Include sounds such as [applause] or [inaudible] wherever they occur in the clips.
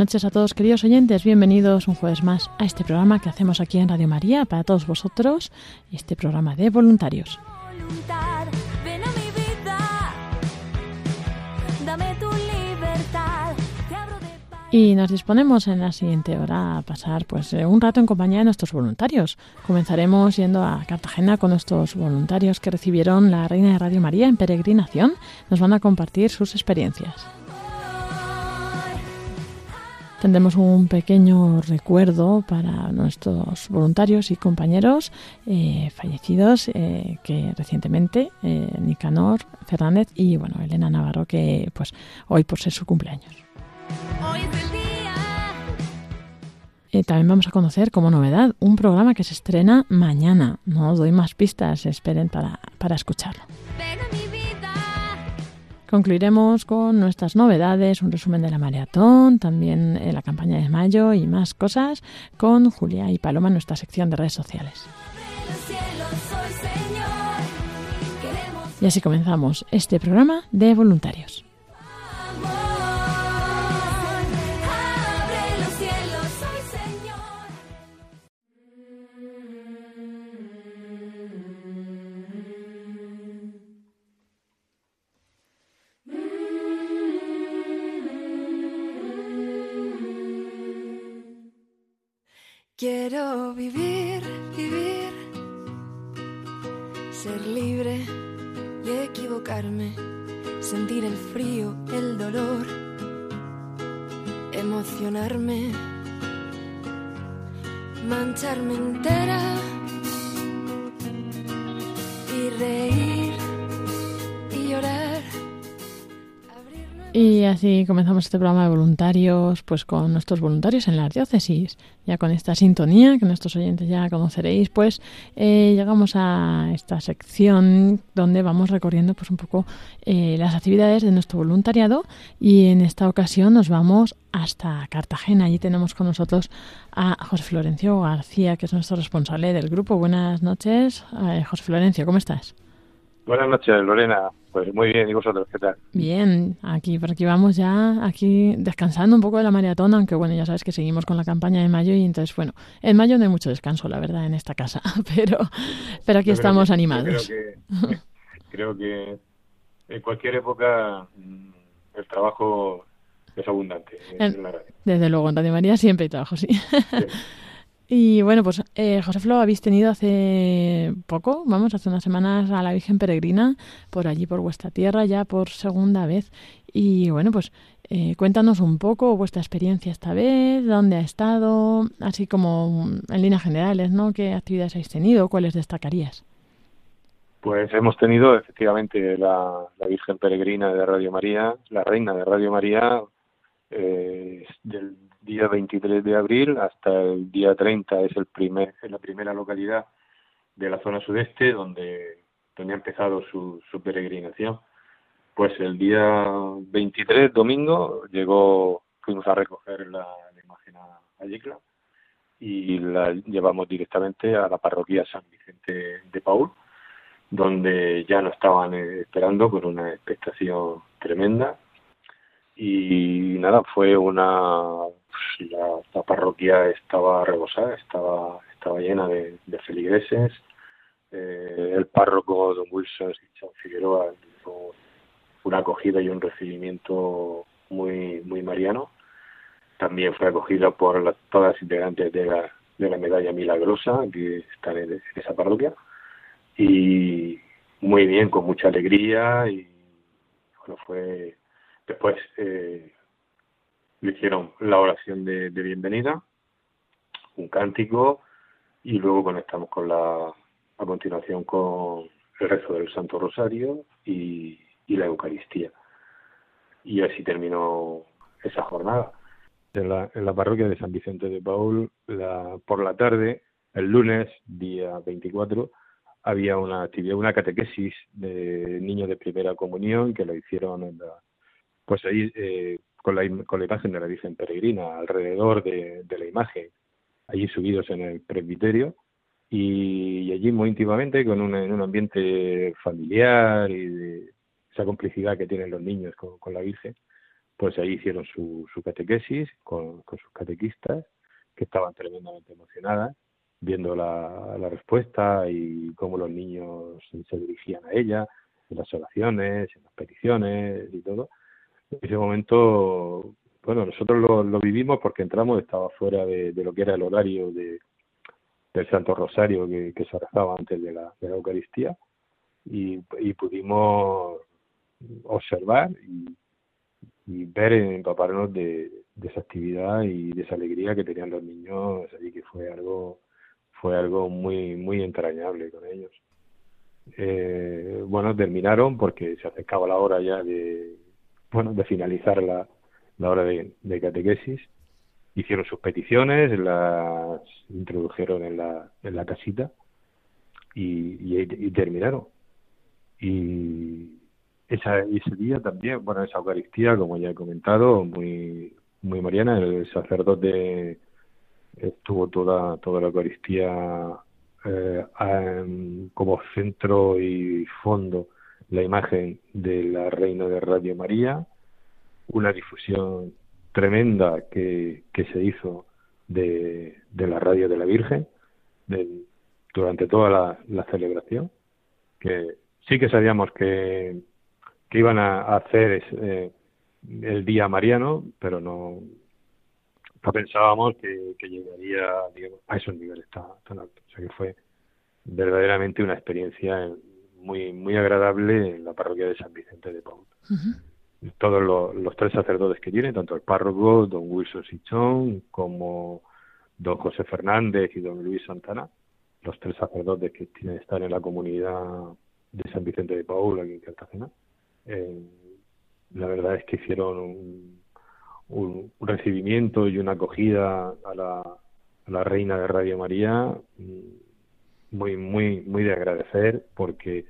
Noches a todos, queridos oyentes. Bienvenidos un jueves más a este programa que hacemos aquí en Radio María para todos vosotros, este programa de voluntarios. Y nos disponemos en la siguiente hora a pasar pues eh, un rato en compañía de nuestros voluntarios. Comenzaremos yendo a Cartagena con nuestros voluntarios que recibieron la Reina de Radio María en peregrinación. Nos van a compartir sus experiencias. Tendremos un pequeño recuerdo para nuestros voluntarios y compañeros eh, fallecidos eh, que recientemente eh, Nicanor Fernández y bueno Elena Navarro que pues hoy por ser su cumpleaños. Hoy es el día. Eh, también vamos a conocer como novedad un programa que se estrena mañana. No doy más pistas, esperen para, para escucharlo. Concluiremos con nuestras novedades, un resumen de la maratón, también la campaña de mayo y más cosas con Julia y Paloma en nuestra sección de redes sociales. Y así comenzamos este programa de voluntarios. Quiero vivir, vivir, ser libre y equivocarme, sentir el frío, el dolor, emocionarme, mancharme entera y reír Y así comenzamos este programa de voluntarios, pues con nuestros voluntarios en las diócesis. Ya con esta sintonía que nuestros oyentes ya conoceréis, pues eh, llegamos a esta sección donde vamos recorriendo pues un poco eh, las actividades de nuestro voluntariado y en esta ocasión nos vamos hasta Cartagena. Allí tenemos con nosotros a José Florencio García, que es nuestro responsable del grupo. Buenas noches, eh, José Florencio, ¿cómo estás? Buenas noches, Lorena. Pues muy bien, ¿y vosotros qué tal? Bien, aquí por aquí vamos ya, aquí descansando un poco de la maratón, aunque bueno, ya sabes que seguimos con la campaña de mayo y entonces bueno, en mayo no hay mucho descanso, la verdad, en esta casa, [laughs] pero, pero aquí Yo estamos que- animados. Creo que, creo que en cualquier época mm, el trabajo es abundante en, En- la radio. Desde luego, en Radio María siempre hay trabajo, sí. [laughs] Y bueno, pues eh, José Flo, habéis tenido hace poco, vamos, hace unas semanas a la Virgen Peregrina por allí, por vuestra tierra, ya por segunda vez. Y bueno, pues eh, cuéntanos un poco vuestra experiencia esta vez, dónde ha estado, así como mm, en líneas generales, ¿no? ¿Qué actividades habéis tenido? ¿Cuáles destacarías? Pues hemos tenido efectivamente la, Virgen Peregrina de Radio María, la Reina de Radio María, eh, del día 23 de abril hasta el día 30 es el primer, es la primera localidad de la zona sudeste donde, donde ha empezado su, su peregrinación. Pues el día 23, domingo, llegó, fuimos a recoger la, la imagen a, a Yecla y la llevamos directamente a la parroquia San Vicente de Paul, donde ya nos estaban eh, esperando con una expectación tremenda. Y nada, fue una. La, la parroquia estaba rebosada, estaba, estaba llena de, feligreses. Eh, el párroco don Wilson Figueroa hizo una acogida y un recibimiento muy muy mariano. También fue acogida por las, todas las integrantes de la, de la medalla milagrosa que están en, esa parroquia y muy bien, con mucha alegría y bueno, fue después eh, le hicieron la oración de, de bienvenida, un cántico y luego conectamos con la a continuación con el rezo del Santo Rosario y, y la Eucaristía. Y así terminó esa jornada. En la, en la parroquia de San Vicente de Paul, la, por la tarde, el lunes, día 24, había una actividad, una catequesis de niños de primera comunión que lo hicieron en la, pues ahí eh, con, la, con la imagen de la Virgen Peregrina, alrededor de, de la imagen, allí subidos en el presbiterio, y, allí muy íntimamente, con un, en un ambiente familiar y de esa complicidad que tienen los niños con, la Virgen, pues ahí hicieron su, su catequesis con, con, sus catequistas, que estaban tremendamente emocionadas, viendo la, la respuesta y cómo los niños se dirigían a ella, en las oraciones, en las peticiones y todo. Ese momento, bueno, nosotros lo, lo vivimos porque entramos, estaba fuera de, lo que era el horario de, del Santo Rosario que, se rezaba antes de la, de la Eucaristía y, y, pudimos observar y, y ver empaparnos de, esa actividad y de esa alegría que tenían los niños allí que fue algo fue algo muy muy entrañable con ellos. Eh, bueno terminaron porque se acercaba la hora ya de bueno de finalizar la, la hora de, catequesis hicieron sus peticiones, las introdujeron en la, en la casita y, y, terminaron. Y esa, ese día también, bueno, esa Eucaristía, como ya he comentado, muy, muy mariana, el sacerdote estuvo toda, toda la Eucaristía eh, como centro y fondo la imagen de la Reina de Radio María, una difusión tremenda que, que se hizo de, de, la radio de la Virgen de, durante toda la, celebración, que sí que sabíamos que, que iban a, hacer eh, el día mariano, pero no, no pensábamos que, que llegaría digamos, a esos niveles tan, tan altos. O sea que fue verdaderamente una experiencia muy muy agradable en la parroquia de San Vicente de Paul. Todos los, tres sacerdotes que tienen, tanto el párroco, don Wilson Sichón, como don José Fernández y don Luis Santana, los tres sacerdotes que tienen estar en la comunidad de San Vicente de Paula, aquí en Cartagena, eh, la verdad es que hicieron un, un, recibimiento y una acogida a la, a la reina de Radio María mm, muy, muy, muy de agradecer porque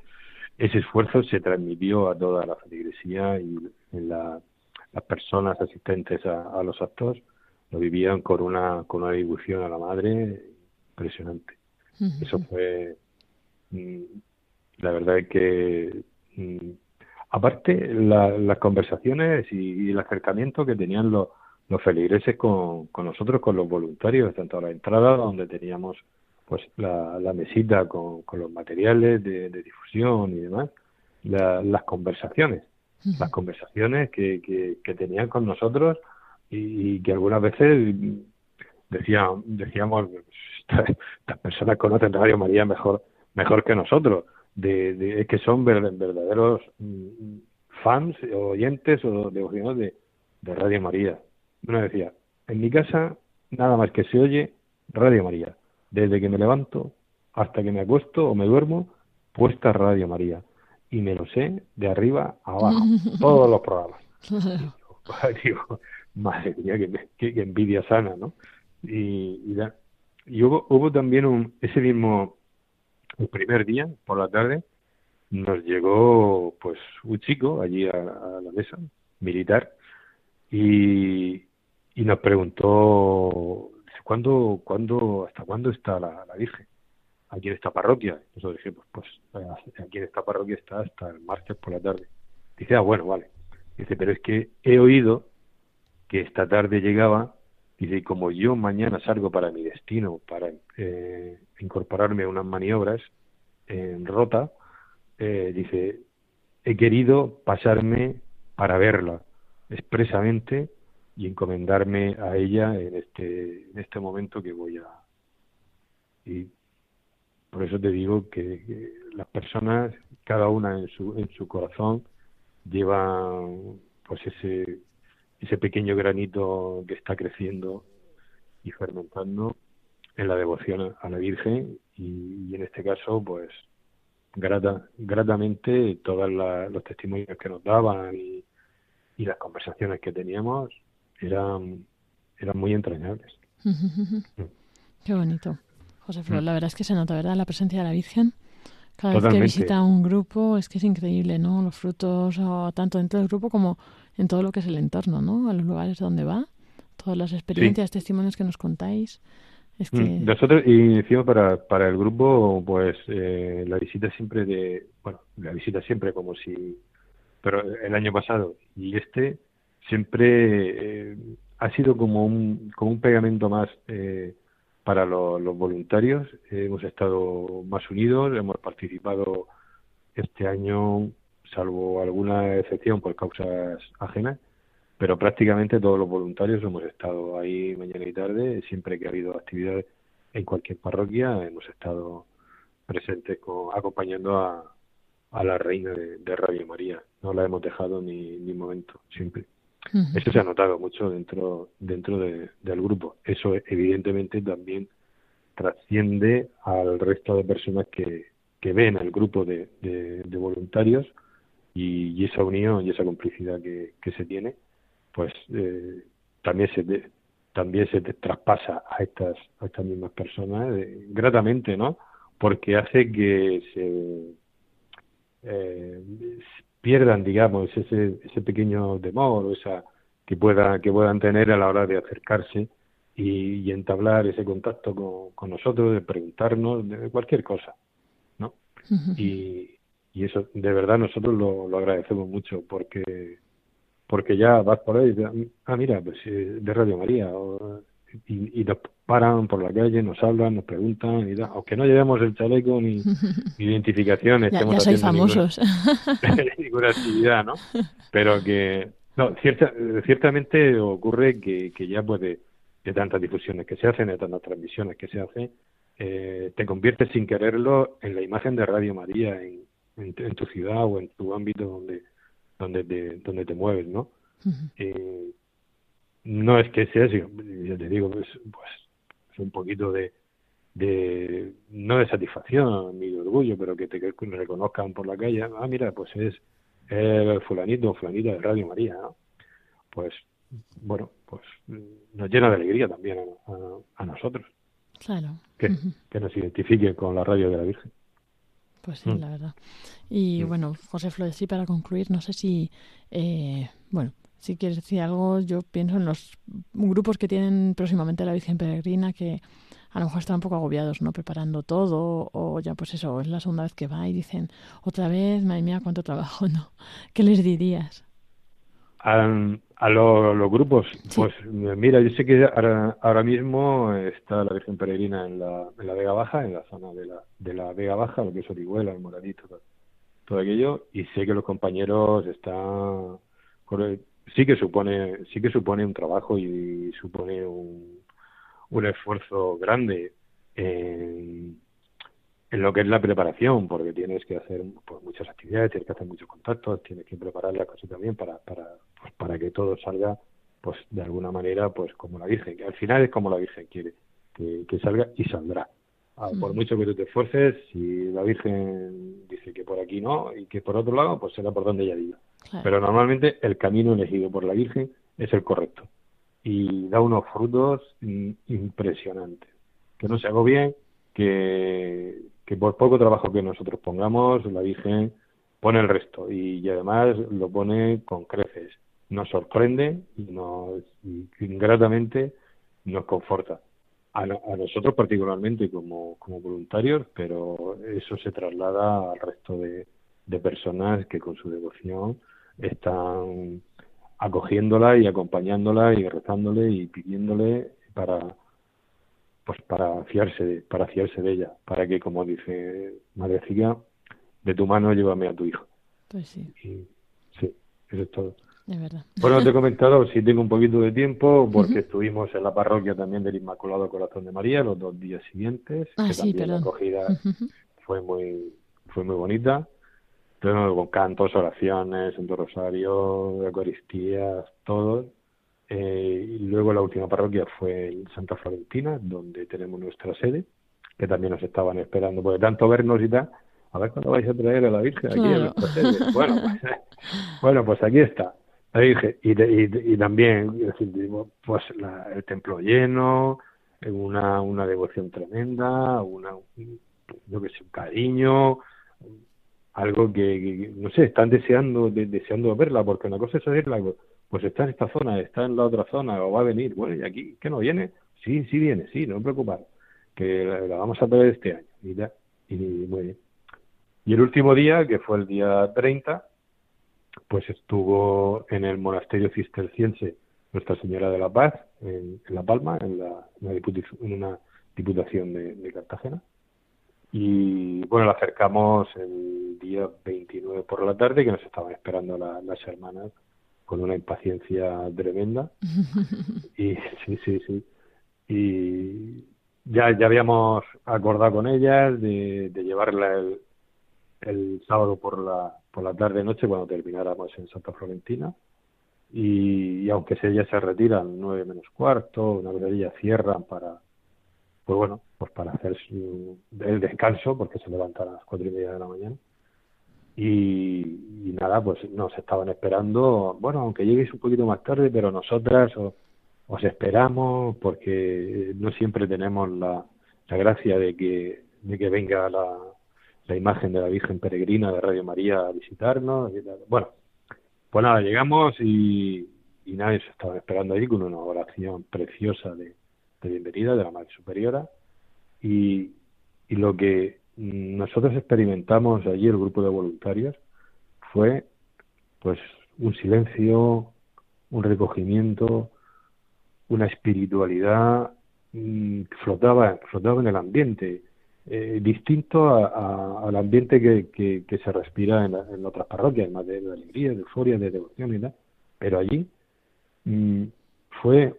ese esfuerzo se transmitió a toda la feligresía y la, las personas asistentes a, los actos lo vivían con una con una devoción a la madre impresionante. Eso fue mm, la verdad es que mm, aparte las conversaciones y, el acercamiento que tenían los, los feligreses con, con nosotros, con los voluntarios, tanto a la entrada donde teníamos pues la, la mesita con, con los materiales de, de difusión y demás, las conversaciones. Las conversaciones que, que, tenían con nosotros y, que algunas veces decían, decíamos, estas personas conocen Radio María mejor, mejor que nosotros, de, es que son verdaderos mm, fans, oyentes o devocionados de, de Radio María. Uno decía, en mi casa nada más que se oye Radio María, desde que me levanto hasta que me acuesto o me duermo, puesta Radio María y me lo sé de arriba a abajo, [laughs] todos los programas. [laughs] digo, madre mía, qué, qué, envidia sana, ¿no? Y, y, y hubo, hubo también un, ese mismo, el primer día, por la tarde, nos llegó pues un chico allí a, la mesa, militar, y, y nos preguntó, ¿cuándo, cuándo, hasta cuándo está la Virgen? aquí en esta parroquia. Nosotros dijimos, pues aquí en esta parroquia está hasta el martes por la tarde. Dice, ah, bueno, vale. Dice, pero es que he oído que esta tarde llegaba, dice, y como yo mañana salgo para mi destino, para eh, incorporarme a unas maniobras en Rota, eh, dice, he querido pasarme para verla expresamente y encomendarme a ella en este en este momento que voy a y por eso te digo que, las personas cada una en su en su corazón lleva pues ese ese pequeño granito que está creciendo y fermentando en la devoción a la Virgen y, en este caso pues grata, gratamente todos los testimonios que nos daban y, las conversaciones que teníamos eran, eran muy entrañables. Qué bonito. José Flor, mm. la verdad es que se nota, ¿verdad? La presencia de la Virgen. Cada vez que visita un grupo es que es increíble, ¿no? Los frutos, tanto dentro del grupo como en todo lo que es el entorno, ¿no? A los lugares donde va, todas las experiencias, testimonios que nos contáis. Es que... Mm, nosotros, y encima para, para el grupo, pues eh, la visita siempre de, bueno, la visita siempre como si, pero el año pasado y este siempre eh, ha sido como un, como un pegamento más eh, para los voluntarios. hemos estado más unidos, hemos participado este año, salvo alguna excepción por causas ajenas, pero prácticamente todos los voluntarios hemos estado ahí mañana y tarde, siempre que ha habido actividades en cualquier parroquia, hemos estado presentes acompañando a, a la reina de, Radio María. No la hemos dejado ni, ni momento, siempre. Eso se ha notado mucho dentro, dentro del grupo. Eso evidentemente también trasciende al resto de personas que, que ven al grupo de, de, voluntarios y, esa unión y esa complicidad que, que se tiene pues eh, también se también se traspasa a estas a estas mismas personas eh, gratamente no porque hace que se eh, pierdan digamos ese ese pequeño temor o esa que pueda que puedan tener a la hora de acercarse y, entablar ese contacto con, con, nosotros de preguntarnos de cualquier cosa no y, y eso de verdad nosotros lo, lo agradecemos mucho porque porque ya vas por ahí, ah, mira, pues eh, de Radio María, y, nos paran por la calle, nos hablan, nos preguntan, y aunque no llevemos el chaleco ni, [laughs] identificaciones, ya, ya famosos. [laughs] Ninguna, actividad, ¿no? Pero que, no, cierta, ciertamente ocurre que, que ya puede, de tantas difusiones que se hacen, de tantas transmisiones que se hacen, eh, te conviertes sin quererlo en la imagen de Radio María en, en tu ciudad o en tu ámbito donde donde te, donde te mueves, ¿no? eh, no es que sea así, ya te digo, pues, pues es un poquito de, de, no de satisfacción ni de orgullo, pero que te reconozcan por la calle, ah, mira, pues es el fulanito o fulanita de Radio María, ¿no? Pues, bueno, pues nos llena de alegría también a, nosotros. Claro. Que, que nos identifique con la radio de la Virgen. Pues sí, mm. la verdad. Y mm. bueno, José Flores, sí, para concluir, no sé si, eh, bueno, si quieres decir algo, yo pienso en los grupos que tienen próximamente la Virgen Peregrina, que a lo mejor están un poco agobiados, ¿no? Preparando todo, o ya pues eso, es la segunda vez que va y dicen, otra vez, madre mía, cuánto trabajo, [laughs] ¿no? ¿Qué les dirías? A, los grupos, pues mira, yo sé que ahora, ahora, mismo está la Virgen Peregrina en la, en la Vega Baja, en la zona de la, de la Vega Baja, lo que es Orihuela, el Moradito, todo, aquello, y sé que los compañeros están sí que supone sí que supone un trabajo y supone un, un esfuerzo grande en, en lo que es la preparación, porque tienes que hacer pues, muchas actividades, tienes que hacer muchos contactos, tienes que preparar la cosa también para, para, pues, para que todo salga pues de alguna manera pues como la Virgen, que al final es como la Virgen quiere, que, que salga y saldrá. Ah, por mucho que tú te esfuerces, si la Virgen dice que por aquí no y que por otro lado, pues será por donde ella diga. Pero normalmente el camino elegido por la Virgen es el correcto y da unos frutos impresionantes. Que no se hago bien, que, que por poco trabajo que nosotros pongamos, la Virgen pone el resto y, además lo pone con creces. Nos sorprende y, nos, ingratamente nos conforta. A, nosotros particularmente como, como voluntarios, pero eso se traslada al resto de, de personas que con su devoción están acogiéndola y acompañándola y rezándole y pidiéndole para pues para fiarse, para fiarse de ella, para que, como dice Madrecilla, de tu mano llévame a tu hijo. Pues sí, Y sí, eso es todo. Es verdad. Bueno, te he [laughs] comentado, si tengo un poquito de tiempo, porque estuvimos en la parroquia también del Inmaculado Corazón de María los dos días siguientes, Ah, que sí, también la perdón. acogida Ujú. fue muy fue muy bonita. Con cantos, oraciones, Santo Rosario, Eucaristías, todo. Eh, y luego la última parroquia fue en Santa Florentina, donde tenemos nuestra sede, que también nos estaban esperando, porque tanto vernos y tal, a ver cuándo vais a traer a la Virgen aquí a Claro. nuestra sede. Bueno, [laughs] pues, [laughs] bueno, pues aquí está. Virgen. Y, y, y también, pues la- el templo lleno, una, una devoción tremenda, una, yo que sé, un cariño, algo que, que- que, no sé, están deseando de- deseando verla, porque una cosa es oírla, pues está en esta zona, está en la otra zona, o va a venir, bueno, ¿y aquí qué no viene? Sí, sí viene, sí, no preocupar, que la, vamos a traer este año, y ya, y muy bien. Y el último día, que fue el día 30, pues estuvo en el monasterio cisterciense Nuestra Señora de la Paz, en, en La Palma, en, la, una, diputi- en una diputación de, de Cartagena. Y bueno, la acercamos el día 29 por la tarde, que nos estaban esperando la- las hermanas con una impaciencia tremenda. [laughs] Y sí, sí, sí. Y ya, ya habíamos acordado con ellas de, de llevarla el, el sábado por la, por la tarde noche cuando termináramos en Santa Florentina. Y, aunque se- ellas se retiran nueve menos cuarto, una vez cierran para, pues bueno, pues para hacer el descanso, porque se levantan a las cuatro y media de la mañana. Y, y nada, pues nos estaban esperando, bueno, aunque lleguéis un poquito más tarde, pero nosotras o- os esperamos porque no siempre tenemos la, la gracia de que, de que venga la, la imagen de la Virgen Peregrina de Radio María a visitarnos. y tal. Bueno, pues nada, llegamos y, nadie se estaba esperando ahí con una oración preciosa de, bienvenida de la Madre Superiora. Y, y lo que nosotros experimentamos allí, el grupo de voluntarios, fue pues un silencio, un recogimiento, una espiritualidad mm, flotaba, flotaba en el ambiente, eh, distinto a- a- al ambiente que, se respira en, en otras parroquias, más de, alegría, de euforia, de devoción y tal. Pero allí mm, fue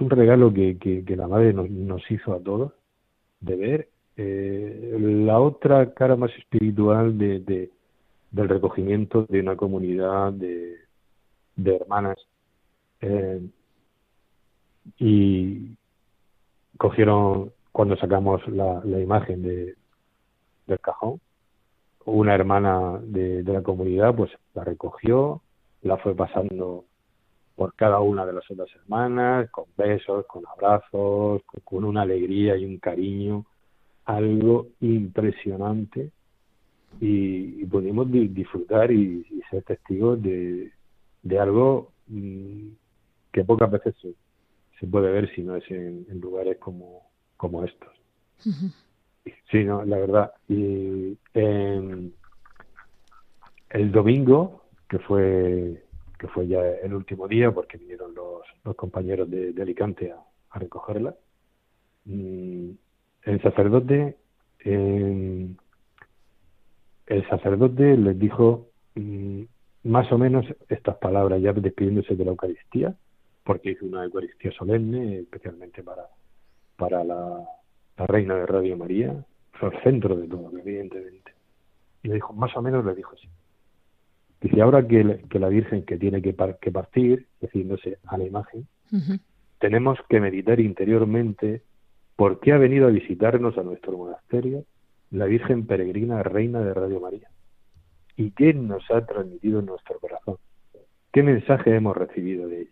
un regalo que, la Madre nos, nos hizo a todos, de ver eh, la otra cara más espiritual de- del recogimiento de una comunidad de, de hermanas. Eh, y cogieron, cuando sacamos la, la imagen de, del cajón, una hermana de, la comunidad pues la recogió, la fue pasando por cada una de las otras hermanas, con besos, con abrazos, con, una alegría y un cariño, algo impresionante. Y, y pudimos di- disfrutar y, ser testigos de, de algo mm, que pocas veces se, puede ver si no es en lugares como, como estos. Sí, no, la verdad. Y em, el domingo, que fue que fue ya el último día, porque vinieron los, los compañeros de, de Alicante a, a recogerla, mm, el sacerdote em, el sacerdote les dijo mm, más o menos estas palabras, ya despidiéndose de la Eucaristía, porque hizo una Eucaristía solemne, especialmente para, para la, la Reina de Radio María, fue el centro de todo, evidentemente. Y le dijo, más o menos le dijo así. Dice, ahora que, le- que la Virgen que tiene que, par- que partir, refiriéndose a la imagen, tenemos que meditar interiormente por qué ha venido a visitarnos a nuestro monasterio la Virgen Peregrina Reina de Radio María y qué nos ha transmitido en nuestro corazón, qué mensaje hemos recibido de ella.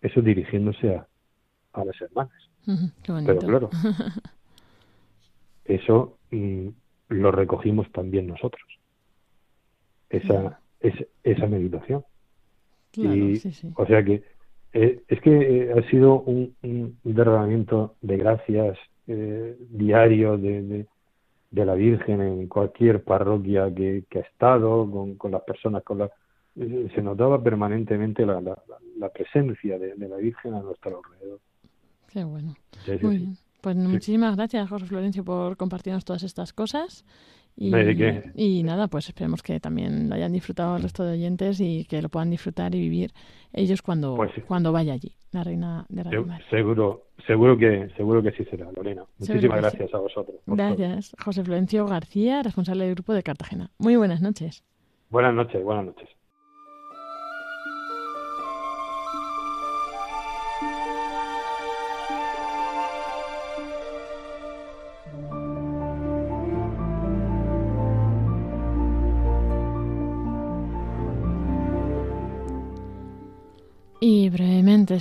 Eso dirigiéndose a, a las hermanas. Qué. Pero claro, [laughs] eso mm, lo recogimos también nosotros, esa, es- esa meditación. Claro, y, sí, sí. O sea que eh, es que eh, ha sido un, un derramamiento de gracias eh, diario de, de, de la Virgen en cualquier parroquia que, que ha estado, con, con las personas, con la, eh, se notaba permanentemente la, la, la- la presencia de, de la Virgen a nuestro alrededor. Qué bueno. Sí, sí, Muy sí. bien. Pues muchísimas gracias, José Florencio, por compartirnos todas estas cosas. Y, qué? y nada, pues esperemos que también lo hayan disfrutado el resto de oyentes y que lo puedan disfrutar y vivir ellos cuando, Pues cuando vaya allí, la reina de Radio María. seguro, seguro que, seguro que sí será, Lorena. Muchísimas que sí. gracias a vosotros. todo. Gracias, José Florencio García, responsable del grupo de Cartagena. Muy buenas noches. Buenas noches, buenas noches.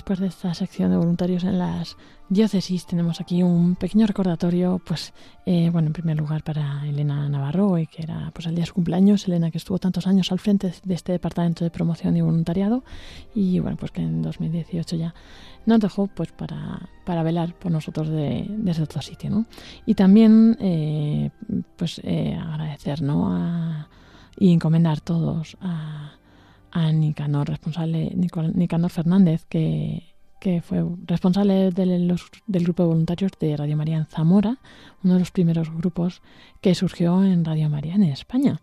Después de esta sección de voluntarios en las diócesis, tenemos aquí un pequeño recordatorio, pues, eh, bueno, en primer lugar para Elena Navarro, hoy que era pues el día de su cumpleaños, Elena que estuvo tantos años al frente de este departamento de promoción y voluntariado, y bueno, pues que en 2018 ya nos dejó pues para, para velar por nosotros de- desde otro sitio, ¿no? Y también, eh, pues, eh, agradecer, ¿no? A- y encomendar todos a a Nicanor, responsable, Nicanor Fernández, que, fue responsable del grupo de voluntarios de Radio María en Zamora, uno de los primeros grupos que surgió en Radio María en España.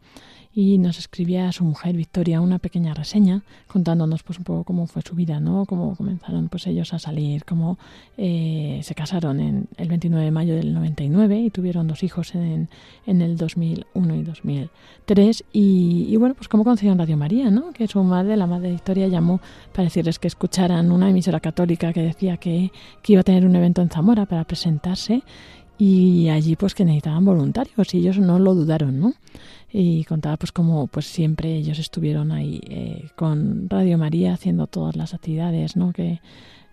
Y nos escribía a su mujer Victoria una pequeña reseña contándonos pues un poco cómo fue su vida, ¿no? Cómo comenzaron pues ellos a salir, cómo eh, se casaron en el 29 de mayo del 99 y tuvieron dos hijos en, en el 2001 y 2003 y, bueno, pues cómo conocieron Radio María, ¿no? Que su madre, la madre de Victoria, llamó para decirles que escucharan una emisora católica que decía que, que iba a tener un evento en Zamora para presentarse y allí pues que necesitaban voluntarios y ellos no lo dudaron, ¿no? Y contaba pues como pues siempre ellos estuvieron ahí eh, con Radio María haciendo todas las actividades, ¿no? Que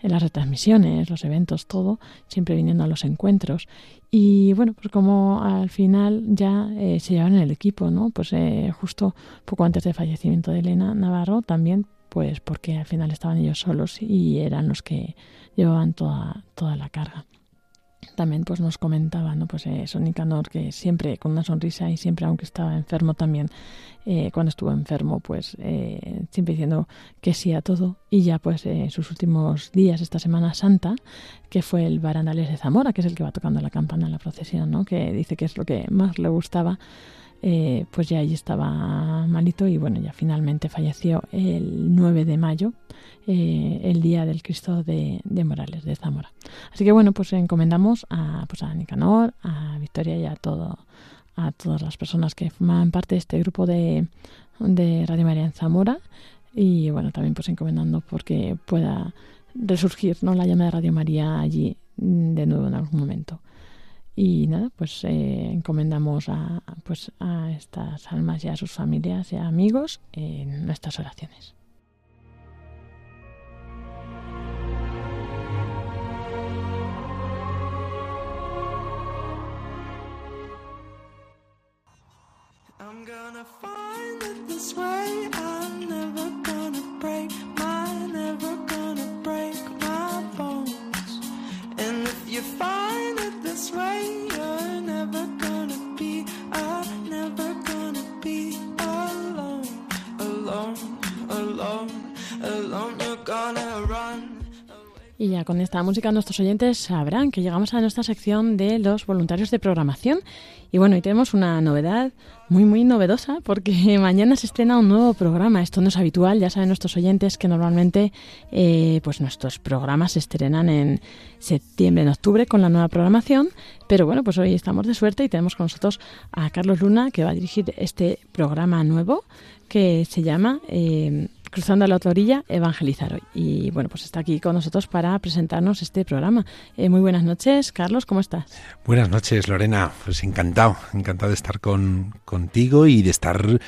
en las retransmisiones, los eventos, todo, siempre viniendo a los encuentros. Y bueno, pues como al final ya eh, se llevaron el equipo, ¿no? Pues eh, justo poco antes del fallecimiento de Elena Navarro también, pues porque al final estaban ellos solos y eran los que llevaban toda, toda la carga también pues nos comentaba no pues eso Nicanor que siempre con una sonrisa y siempre aunque estaba enfermo también eh, cuando estuvo enfermo pues eh, siempre diciendo que sí a todo. Y ya pues eh, sus últimos días esta semana santa que fue el barandales de Zamora que es el que va tocando la campana en la procesión no que dice que es lo que más le gustaba eh, pues ya allí estaba malito y bueno ya finalmente falleció el 9 de mayo eh, el día del Cristo de, Morales de Zamora Así que bueno, pues encomendamos a, pues a Nicanor, a Victoria y a todo, a todas las personas que forman parte de este grupo de, de Radio María en Zamora. Y bueno, también pues encomendando porque pueda resurgir ¿no? la llama de Radio María allí mm, de nuevo en algún momento. Y nada, pues eh, encomendamos a, pues a estas almas y a sus familias y a amigos en nuestras oraciones. Música nuestros oyentes sabrán que llegamos a nuestra sección de los voluntarios de programación. Y bueno, hoy tenemos una novedad muy, muy novedosa porque [laughs] mañana se estrena un nuevo programa. Esto no es habitual, ya saben nuestros oyentes que normalmente eh, pues nuestros programas se estrenan en septiembre, en octubre con la nueva programación. Pero bueno, pues hoy estamos de suerte y tenemos con nosotros a Carlos Luna que va a dirigir este programa nuevo que se llama... eh, Cruzando la otra orilla, evangelizar hoy. Y bueno, pues está aquí con nosotros para presentarnos este programa. Eh, muy buenas noches, Carlos, ¿cómo estás? Buenas noches, Lorena. Pues encantado, encantado de estar con, contigo y de estar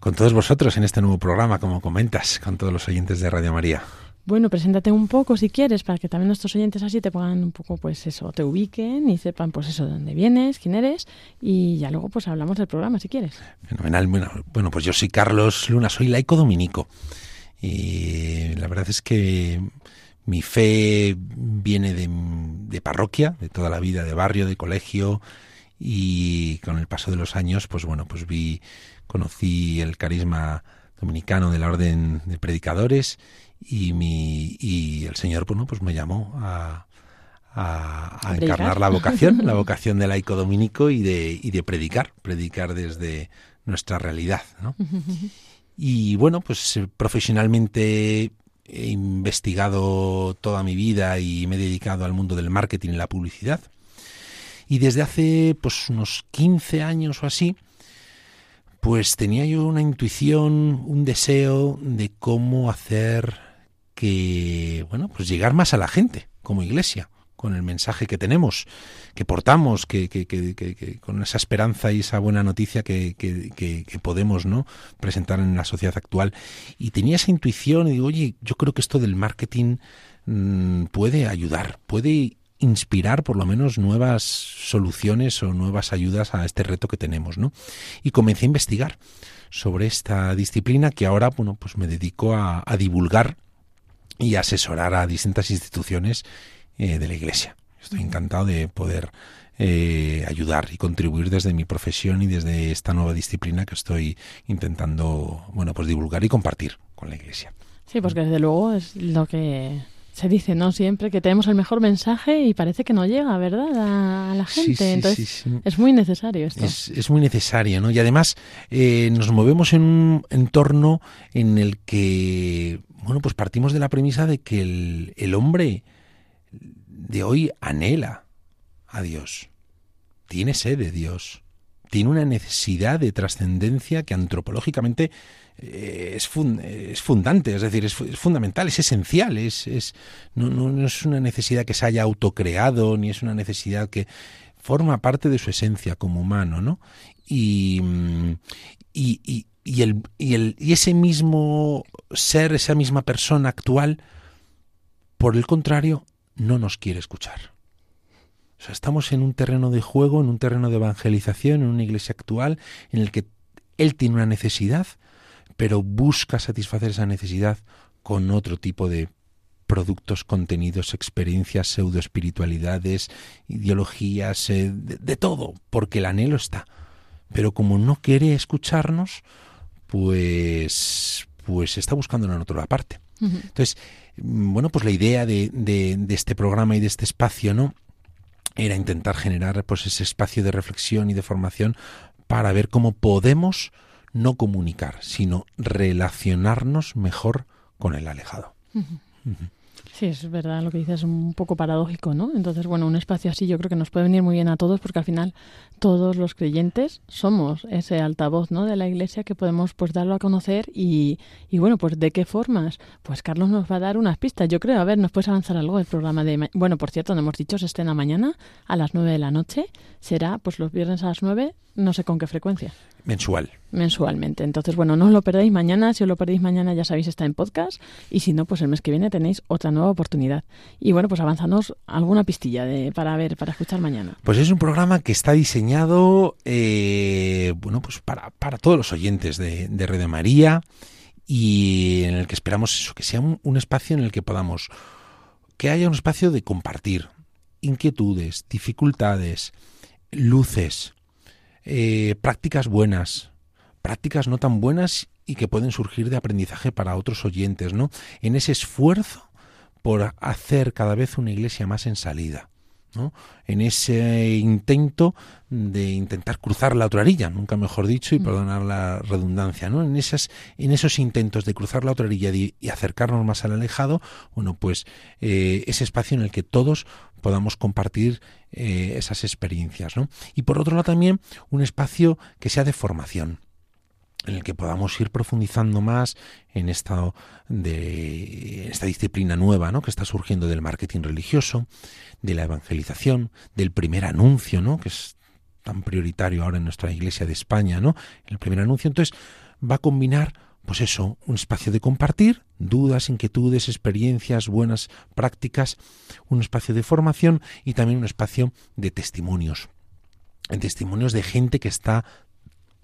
con todos vosotros en este nuevo programa, como comentas, con todos los oyentes de Radio María. Bueno, preséntate un poco si quieres, para que también nuestros oyentes así te pongan un poco, pues eso, te ubiquen y sepan, pues eso, de dónde vienes, quién eres, y ya luego, pues hablamos del programa si quieres. Fenomenal. Bueno, bueno, pues yo soy Carlos Luna, soy laico dominico. Y la verdad es que mi fe viene de, de parroquia, de toda la vida, de barrio, de colegio, y con el paso de los años, pues bueno, pues vi, conocí el carisma dominicano de la orden de predicadores y mi y el Señor bueno pues me llamó a, a, encarnar la vocación, la [laughs] vocación del laico dominico y de, y de predicar, predicar desde nuestra realidad. ¿no? [laughs] Y bueno, pues eh, profesionalmente he investigado toda mi vida y me he dedicado al mundo del marketing y la publicidad. Y desde hace pues unos 15 años o así, pues tenía yo una intuición, un deseo de cómo hacer que, bueno, pues llegar más a la gente como iglesia con el mensaje que tenemos, que portamos, que, que, que, con esa esperanza y esa buena noticia que, podemos ¿no? presentar en la sociedad actual. Y tenía esa intuición y digo, oye, yo creo que esto del marketing mm, puede ayudar, puede inspirar por lo menos nuevas soluciones o nuevas ayudas a este reto que tenemos, ¿no? Y comencé a investigar sobre esta disciplina que ahora, bueno, pues me dedico a, a divulgar y asesorar a distintas instituciones eh, de la Iglesia. Estoy encantado de poder eh, ayudar y contribuir desde mi profesión y desde esta nueva disciplina que estoy intentando, bueno, pues divulgar y compartir con la Iglesia. Sí, porque desde luego es lo que se dice, ¿no? Siempre que tenemos el mejor mensaje y parece que no llega, ¿verdad? A, la gente. Entonces, es muy necesario esto. Es, muy necesario, ¿no? Y además eh, nos movemos en un entorno en el que, bueno, pues partimos de la premisa de que el, el hombre de hoy anhela a Dios, tiene sed de Dios, tiene una necesidad de trascendencia que antropológicamente eh, es, fundante, es decir, es, fundamental, es esencial, es, es no, no, es una necesidad que se haya autocreado, ni es una necesidad que forma parte de su esencia como humano, ¿no? Y, y, y, el, y, el, y ese mismo ser, esa misma persona actual, por el contrario, no nos quiere escuchar. O sea, estamos en un terreno de juego, en un terreno de evangelización, en una iglesia actual, en el que él tiene una necesidad, pero busca satisfacer esa necesidad con otro tipo de productos, contenidos, experiencias, pseudoespiritualidades, ideologías, eh, de, de, todo, porque el anhelo está. Pero como no quiere escucharnos, pues, pues está buscando en otra parte. Entonces, mm, bueno, pues la idea de, de, este programa y de este espacio, ¿no? Era intentar generar pues ese espacio de reflexión y de formación para ver cómo podemos no comunicar, sino relacionarnos mejor con el alejado. Sí, es verdad lo que dices, es un poco paradójico, ¿no? Entonces, bueno, un espacio así yo creo que nos puede venir muy bien a todos porque al final todos los creyentes somos ese altavoz, ¿no? De la iglesia que podemos pues darlo a conocer y, y bueno, pues ¿de qué formas? Pues Carlos nos va a dar unas pistas, yo creo. A ver, ¿nos puedes avanzar algo el programa de... Bueno, por cierto, no hemos dicho, se estrena mañana a las nueve de la noche. Será pues los viernes a las nueve no sé con qué frecuencia. Mensual. Mensualmente. Entonces, bueno, no os lo perdáis mañana. Si os lo perdéis mañana, ya sabéis, está en podcast. Y si no, pues el mes que viene tenéis otra nueva oportunidad. Y bueno, pues avanzanos alguna pistilla de, para ver, para escuchar mañana. Pues es un programa que está diseñado, eh, bueno, pues para, para todos los oyentes de, de María y en el que esperamos eso, que sea un, un espacio en el que podamos, que haya un espacio de compartir inquietudes, dificultades, luces, eh, prácticas buenas, prácticas no tan buenas y que pueden surgir de aprendizaje para otros oyentes, ¿no? En ese esfuerzo por hacer cada vez una iglesia más en salida. ¿No? en ese intento de intentar cruzar la otra orilla, nunca mejor dicho, y mm. perdonar la redundancia, ¿no? En esas, en esos intentos de cruzar la otra orilla y, acercarnos más al alejado, bueno, pues eh, ese espacio en el que todos podamos compartir eh, esas experiencias. ¿no? Y por otro lado también un espacio que sea de formación en el que podamos ir profundizando más en esta, de, esta disciplina nueva ¿no? que está surgiendo del marketing religioso, de la evangelización, del primer anuncio, ¿no? que es tan prioritario ahora en nuestra iglesia de España, ¿no? El primer anuncio. Entonces, va a combinar pues eso, un espacio de compartir, dudas, inquietudes, experiencias, buenas prácticas, un espacio de formación y también un espacio de testimonios. En testimonios de gente que está,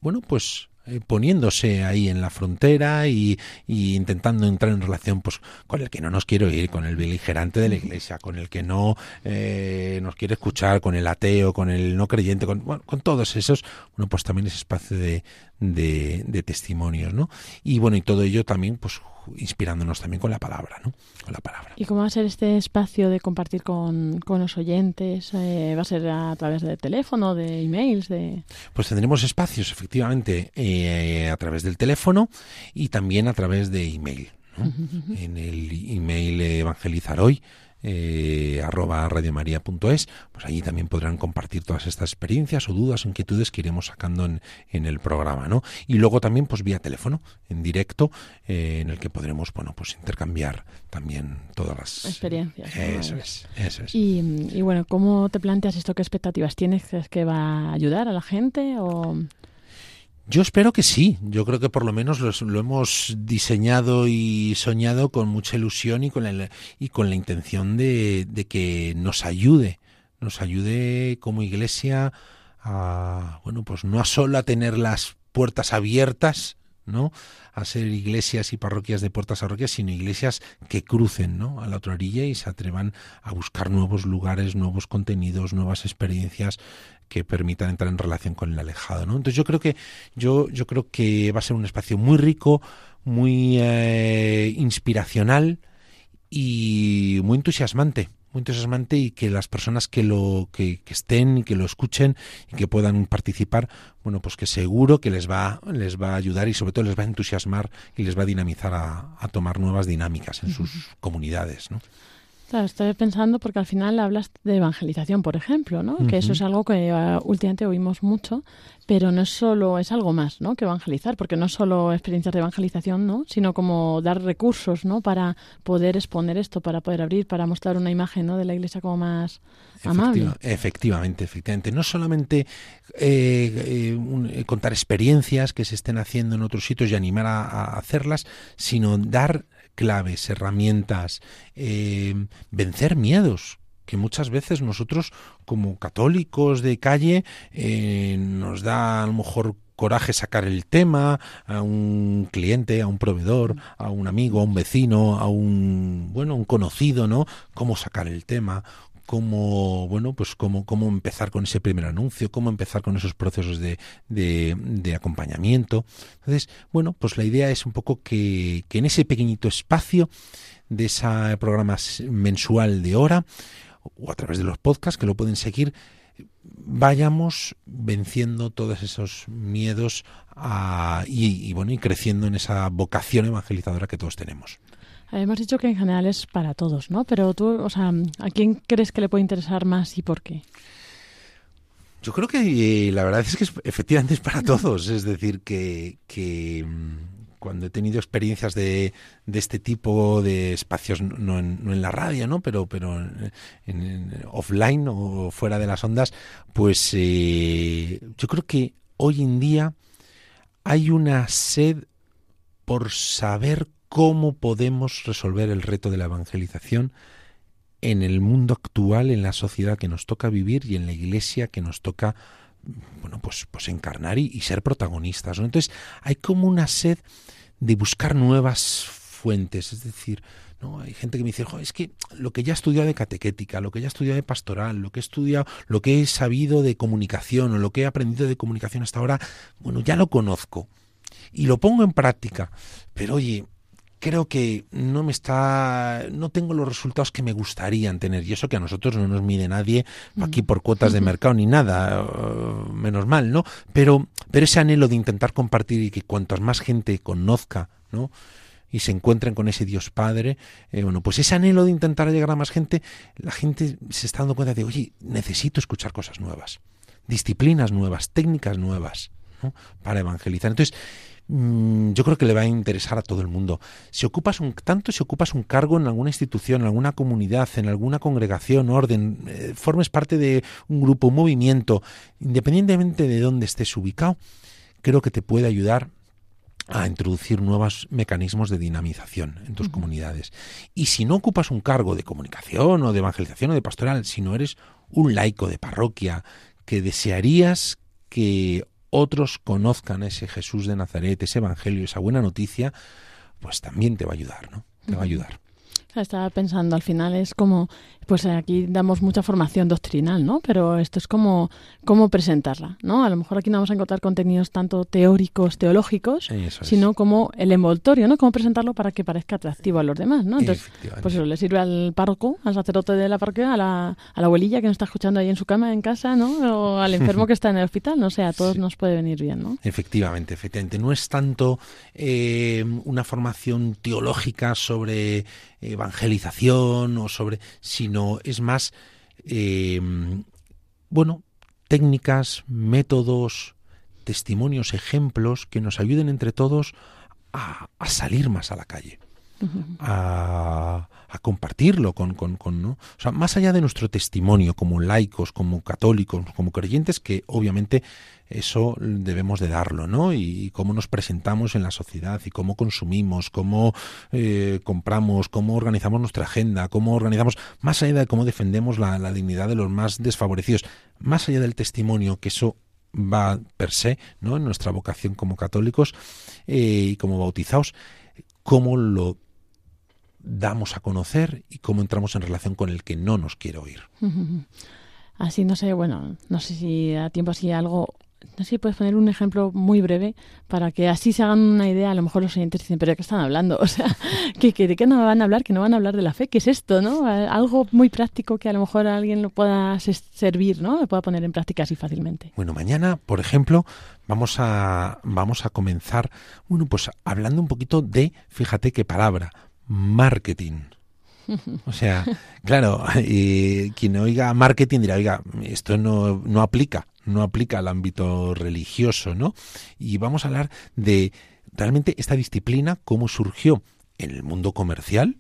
bueno, pues poniéndose ahí en la frontera y, intentando entrar en relación pues con el que no nos quiere oír, con el beligerante de la iglesia, con el que no eh, nos quiere escuchar, con el ateo, con el no creyente, con, con todos esos, bueno, pues también ese espacio de, de, de testimonios, ¿no? Y bueno, y todo ello también, pues inspirándonos también con la palabra, ¿no? Con la palabra. ¿Y cómo va a ser este espacio de compartir con, con los oyentes? Eh, ¿Va a ser a través de teléfono, de emails? De... Pues tendremos espacios, efectivamente, eh, a través del teléfono y también a través de email. ¿no? En el email evangelizar hoy eh, arroba radiomaria.es, pues allí también podrán compartir todas estas experiencias o dudas o inquietudes que iremos sacando en, en el programa, ¿no? Y luego también pues vía teléfono, en directo, eh, en el que podremos, bueno, pues intercambiar también todas las experiencias. Eso es, eso es. Y, y bueno, ¿cómo te planteas esto? ¿Qué expectativas tienes? ¿Crees que va a ayudar a la gente o...? Yo espero que sí. Yo creo que por lo menos lo, hemos diseñado y soñado con mucha ilusión y con la, y con la intención de, que nos ayude, nos ayude como iglesia a, bueno, pues no a solo a tener las puertas abiertas, ¿no? A ser iglesias y parroquias de puertas a parroquias, sino iglesias que crucen, ¿no? A la otra orilla y se atrevan a buscar nuevos lugares, nuevos contenidos, nuevas experiencias que permitan entrar en relación con el alejado, ¿no? Entonces yo creo que yo yo creo que va a ser un espacio muy rico, muy eh, inspiracional y muy entusiasmante muy entusiasmante y que las personas que lo que, que, estén y que lo escuchen y que puedan participar bueno pues que seguro que les va les va a ayudar y sobre todo les va a entusiasmar y les va a dinamizar a, a tomar nuevas dinámicas en sus comunidades ¿no? Claro, estoy pensando porque al final hablas de evangelización, por ejemplo, ¿no? Uh -huh. Que eso es algo que uh, últimamente oímos mucho, pero no es solo, es algo más, ¿no? Que evangelizar, porque no es solo experiencias de evangelización, ¿no? Sino como dar recursos, ¿no? Para poder exponer esto, para poder abrir, para mostrar una imagen, ¿no? De la iglesia como más amable. Efectiva, efectivamente, efectivamente. No solamente eh, eh, un, contar experiencias que se estén haciendo en otros sitios y animar a, a hacerlas, sino dar claves, herramientas, eh, vencer miedos que muchas veces nosotros como católicos de calle eh, nos da a lo mejor coraje sacar el tema a un cliente, a un proveedor, a un amigo, a un vecino, a un bueno, un conocido, ¿no? Cómo sacar el tema, cómo bueno pues cómo, cómo empezar con ese primer anuncio cómo empezar con esos procesos de, de, acompañamiento. Entonces bueno pues la idea es un poco que, que en ese pequeñito espacio de ese programa mensual de hora o a través de los podcasts que lo pueden seguir vayamos venciendo todos esos miedos a, y, y bueno y creciendo en esa vocación evangelizadora que todos tenemos Hemos dicho que en general es para todos, ¿no? Pero tú, o sea, ¿a quién crees que le puede interesar más y por qué? Yo creo que eh, la verdad es que efectivamente es para todos. Es decir, que, que cuando he tenido experiencias de, de, este tipo de espacios, no en, la radio, ¿no? Pero, pero offline o fuera de las ondas, pues eh, yo creo que hoy en día hay una sed por saber cómo podemos resolver el reto de la evangelización en el mundo actual, en la sociedad que nos toca vivir y en la iglesia que nos toca bueno, pues, pues encarnar y, ser protagonistas. Entonces hay como una sed de buscar nuevas fuentes, es decir, ¿no? Hay gente que me dice, es que lo que ya he estudiado de catequética, lo que ya he estudiado de pastoral, lo que he estudiado, lo que he sabido de comunicación o lo que he aprendido de comunicación hasta ahora, bueno, ya lo conozco y lo pongo en práctica. Pero oye, creo que no me está no tengo los resultados que me gustarían tener y eso que a nosotros no nos mide nadie aquí por cuotas de [laughs] mercado ni nada uh, menos mal no pero pero ese anhelo de intentar compartir y que cuantas más gente conozca no y se encuentren con ese Dios Padre, eh, bueno, pues ese anhelo de intentar llegar a más gente, la gente se está dando cuenta de, oye, necesito escuchar cosas nuevas, disciplinas nuevas, técnicas nuevas, ¿no? para evangelizar. Entonces, yo creo que le va a interesar a todo el mundo. Si ocupas un tanto si ocupas un cargo en alguna institución, en alguna comunidad, en alguna congregación, orden, eh, formes parte de un grupo, un movimiento, independientemente de dónde estés ubicado, creo que te puede ayudar a introducir nuevos mecanismos de dinamización en tus uh -huh. comunidades. Y si no ocupas un cargo de comunicación o de evangelización o de pastoral, si no eres un laico de parroquia que desearías que otros conozcan ese Jesús de Nazaret, ese Evangelio, esa buena noticia, pues también te va a ayudar, ¿no? Te va a ayudar. Estaba pensando, al final es como, pues aquí damos mucha formación doctrinal, ¿no? Pero esto es como cómo presentarla, ¿no? A lo mejor aquí no vamos a encontrar contenidos tanto teóricos, teológicos, Eso es. sino como el envoltorio, ¿no? Cómo presentarlo para que parezca atractivo a los demás, ¿no? Entonces, pues eso le sirve al párroco, al sacerdote de la parroquia, a la, a la abuelilla que nos está escuchando ahí en su cama en casa, ¿no? O al enfermo que está en el hospital, no sé, a todos Sí. nos puede venir bien, ¿no? Efectivamente, efectivamente. No es tanto eh, una formación teológica sobre evangelización o sobre, sino es más, eh, bueno, técnicas, métodos, testimonios, ejemplos que nos ayuden entre todos a, a salir más a la calle. A, a compartirlo con, con, ¿no? O sea, más allá de nuestro testimonio como laicos, como católicos, como creyentes, que obviamente eso debemos de darlo, ¿no? Y, cómo nos presentamos en la sociedad y cómo consumimos, cómo eh, compramos, cómo organizamos nuestra agenda, cómo organizamos, más allá de cómo defendemos la, la dignidad de los más desfavorecidos, más allá del testimonio, que eso va per se, ¿no? En nuestra vocación como católicos eh, y como bautizados, cómo lo damos a conocer y cómo entramos en relación con el que no nos quiere oír. [laughs] Así, no sé, bueno, no sé si a tiempo así algo, no sé si puedes poner un ejemplo muy breve para que así se hagan una idea, a lo mejor los oyentes dicen, pero ¿de qué están hablando? [laughs] O sea, ¿que, que, ¿de qué no van a hablar? Que no van a hablar de la fe, ¿qué es esto? ¿no? Algo muy práctico que a lo mejor a alguien lo pueda servir, ¿no? Lo pueda poner en práctica así fácilmente. Bueno, mañana, por ejemplo, vamos a, vamos a comenzar, bueno, pues hablando un poquito de, fíjate qué palabra, marketing. O sea, claro, quien oiga marketing dirá, oiga, esto no, no aplica, no aplica al ámbito religioso, ¿no? Y vamos a hablar de realmente esta disciplina, cómo surgió en el mundo comercial,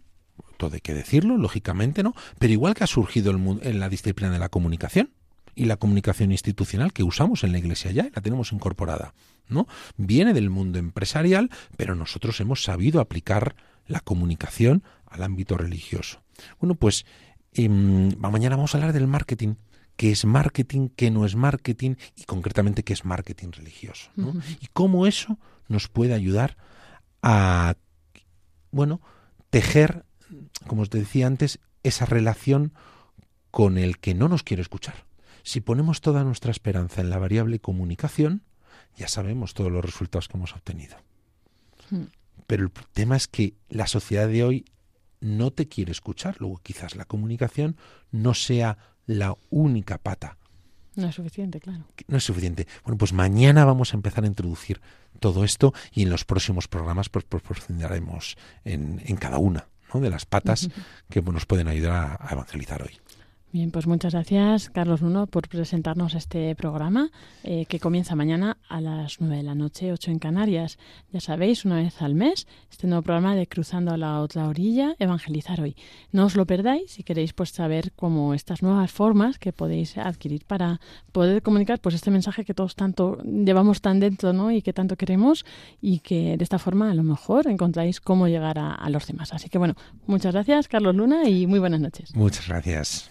todo hay que decirlo, lógicamente, ¿no? Pero igual que ha surgido el, en la disciplina de la comunicación y la comunicación institucional que usamos en la iglesia ya, la tenemos incorporada, ¿no? Viene del mundo empresarial, pero nosotros hemos sabido aplicar la comunicación al ámbito religioso. Bueno, pues eh, mañana vamos a hablar del marketing. ¿Qué es marketing? ¿Qué no es marketing? Y concretamente, ¿qué es marketing religioso? ¿no? Uh -huh. Y cómo eso nos puede ayudar a, bueno, tejer, como os decía antes, esa relación con el que no nos quiere escuchar. Si ponemos toda nuestra esperanza en la variable comunicación, ya sabemos todos los resultados que hemos obtenido. Hmm. Pero el tema es que la sociedad de hoy no te quiere escuchar. Luego quizás la comunicación no sea la única pata. No es suficiente, claro. No es suficiente. Bueno, pues mañana vamos a empezar a introducir todo esto y en los próximos programas pues profundizaremos en, en cada una ¿no? de las patas uh -huh. que nos pueden ayudar a, a evangelizar hoy. Bien, pues muchas gracias, Carlos Nuno, por presentarnos este programa eh, que comienza mañana a las 9 de la noche, 8 en Canarias. Ya sabéis, una vez al mes, este nuevo programa de Cruzando a la otra orilla, Evangelizar hoy. No os lo perdáis si queréis pues saber cómo estas nuevas formas que podéis adquirir para poder comunicar pues este mensaje que todos tanto llevamos tan dentro ¿no? y que tanto queremos y que de esta forma a lo mejor encontráis cómo llegar a, a los demás. Así que bueno, muchas gracias, Carlos Luna, y muy buenas noches. Muchas gracias.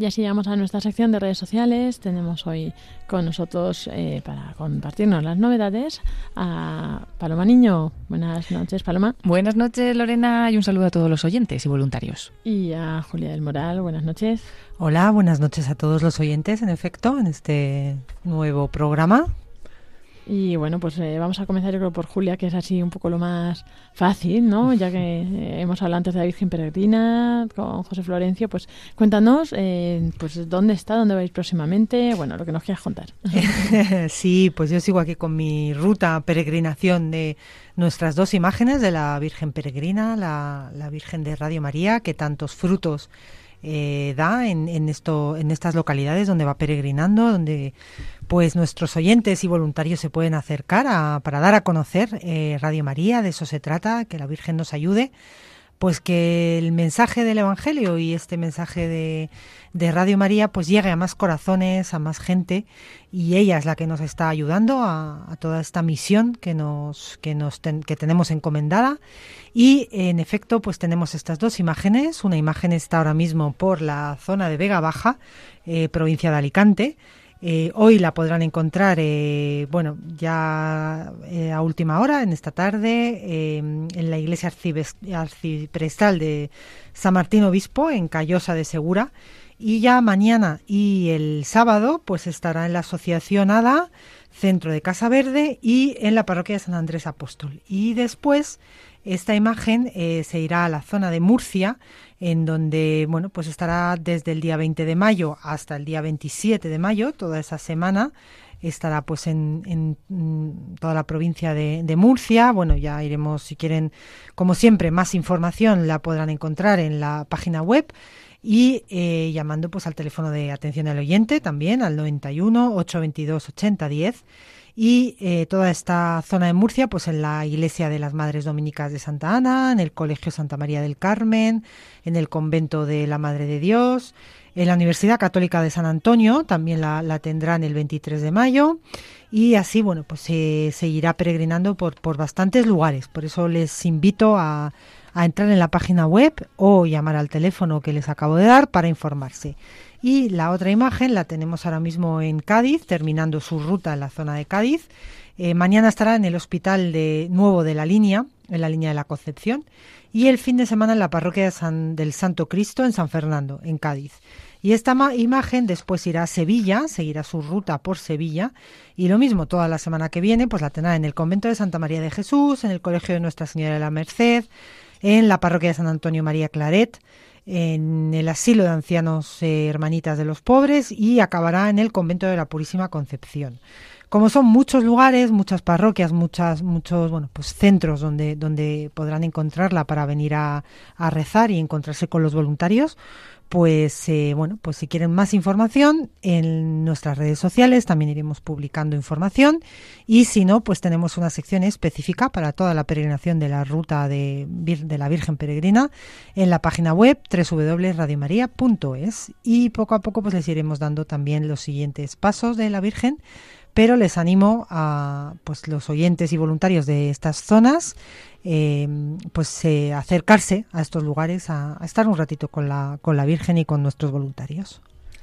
Y así llegamos a nuestra sección de redes sociales. Tenemos hoy con nosotros, eh, para compartirnos las novedades, a Paloma Niño. Buenas noches, Paloma. Buenas noches, Lorena, y un saludo a todos los oyentes y voluntarios. Y a Julia del Moral. Buenas noches. Hola, buenas noches a todos los oyentes, en efecto, en este nuevo programa. Y bueno, pues eh, vamos a comenzar yo creo por Julia, que es así un poco lo más fácil, ¿no? Ya que eh, hemos hablado antes de la Virgen Peregrina con José Florencio, pues cuéntanos, eh, pues dónde está, dónde vais próximamente, bueno, lo que nos quieras contar. [laughs] sí, pues yo sigo aquí con mi ruta peregrinación de nuestras dos imágenes de la Virgen Peregrina, la, la Virgen de Radio María, que tantos frutos eh, da en, en, esto, en estas localidades donde va peregrinando, donde pues nuestros oyentes y voluntarios se pueden acercar a, para dar a conocer eh, Radio María, de eso se trata, que la Virgen nos ayude, pues que el mensaje del Evangelio y este mensaje de, de Radio María pues llegue a más corazones, a más gente y ella es la que nos está ayudando a, toda esta misión que nos que nos ten- que tenemos encomendada. Y en efecto pues tenemos estas dos imágenes. Una imagen está ahora mismo por la zona de Vega Baja eh, provincia de Alicante eh, hoy la podrán encontrar, eh, bueno, ya eh, a última hora, en esta tarde, en la iglesia arciprestal de San Martín Obispo, en Callosa de Segura. Y ya mañana y el sábado, pues estará en la Asociación ADA, Centro de Casa Verde, y en la parroquia de San Andrés Apóstol. Y después, esta imagen eh, se irá a la zona de Murcia, en donde bueno pues estará desde el día 20 de mayo hasta el día 27 de mayo toda esa semana estará pues en, en, mm, toda la provincia de, Murcia. Bueno ya iremos si quieren como siempre más información la podrán encontrar en la página web y eh, llamando pues al teléfono de atención al oyente también al 91 822 8010 y eh, toda esta zona de Murcia, pues en la iglesia de las Madres Dominicas de Santa Ana, en el Colegio Santa María del Carmen, en el convento de la Madre de Dios, en la Universidad Católica de San Antonio, también la, la tendrán el 23 de mayo, y así, bueno, pues se seguirá peregrinando por, por bastantes lugares. Por eso les invito a, a entrar en la página web o llamar al teléfono que les acabo de dar para informarse. Y la otra imagen la tenemos ahora mismo en Cádiz, terminando su ruta en la zona de Cádiz. Eh, mañana estará en el hospital de nuevo de la línea, en la línea de la Concepción. Y el fin de semana en la parroquia de San- del Santo Cristo en San Fernando, en Cádiz. Y esta ma- imagen después irá a Sevilla, seguirá su ruta por Sevilla. Y lo mismo, toda la semana que viene, pues la tendrá en el convento de Santa María de Jesús, en el colegio de Nuestra Señora de la Merced, en la parroquia de San Antonio María Claret, en el asilo de ancianos eh, hermanitas de los pobres y acabará en el convento de la Purísima Concepción. Como son muchos lugares, muchas parroquias, muchas, muchos bueno, pues centros donde, donde podrán encontrarla para venir a, a rezar y encontrarse con los voluntarios, pues eh, bueno, pues si quieren más información en nuestras redes sociales también iremos publicando información. Y si no, pues tenemos una sección específica para toda la peregrinación de la ruta de, de la Virgen Peregrina en la página web www.radiomaria.es y poco a poco pues les iremos dando también los siguientes pasos de la Virgen pero les animo a pues los oyentes y voluntarios de estas zonas eh, pues eh, acercarse a estos lugares a, a estar un ratito con la con la Virgen y con nuestros voluntarios.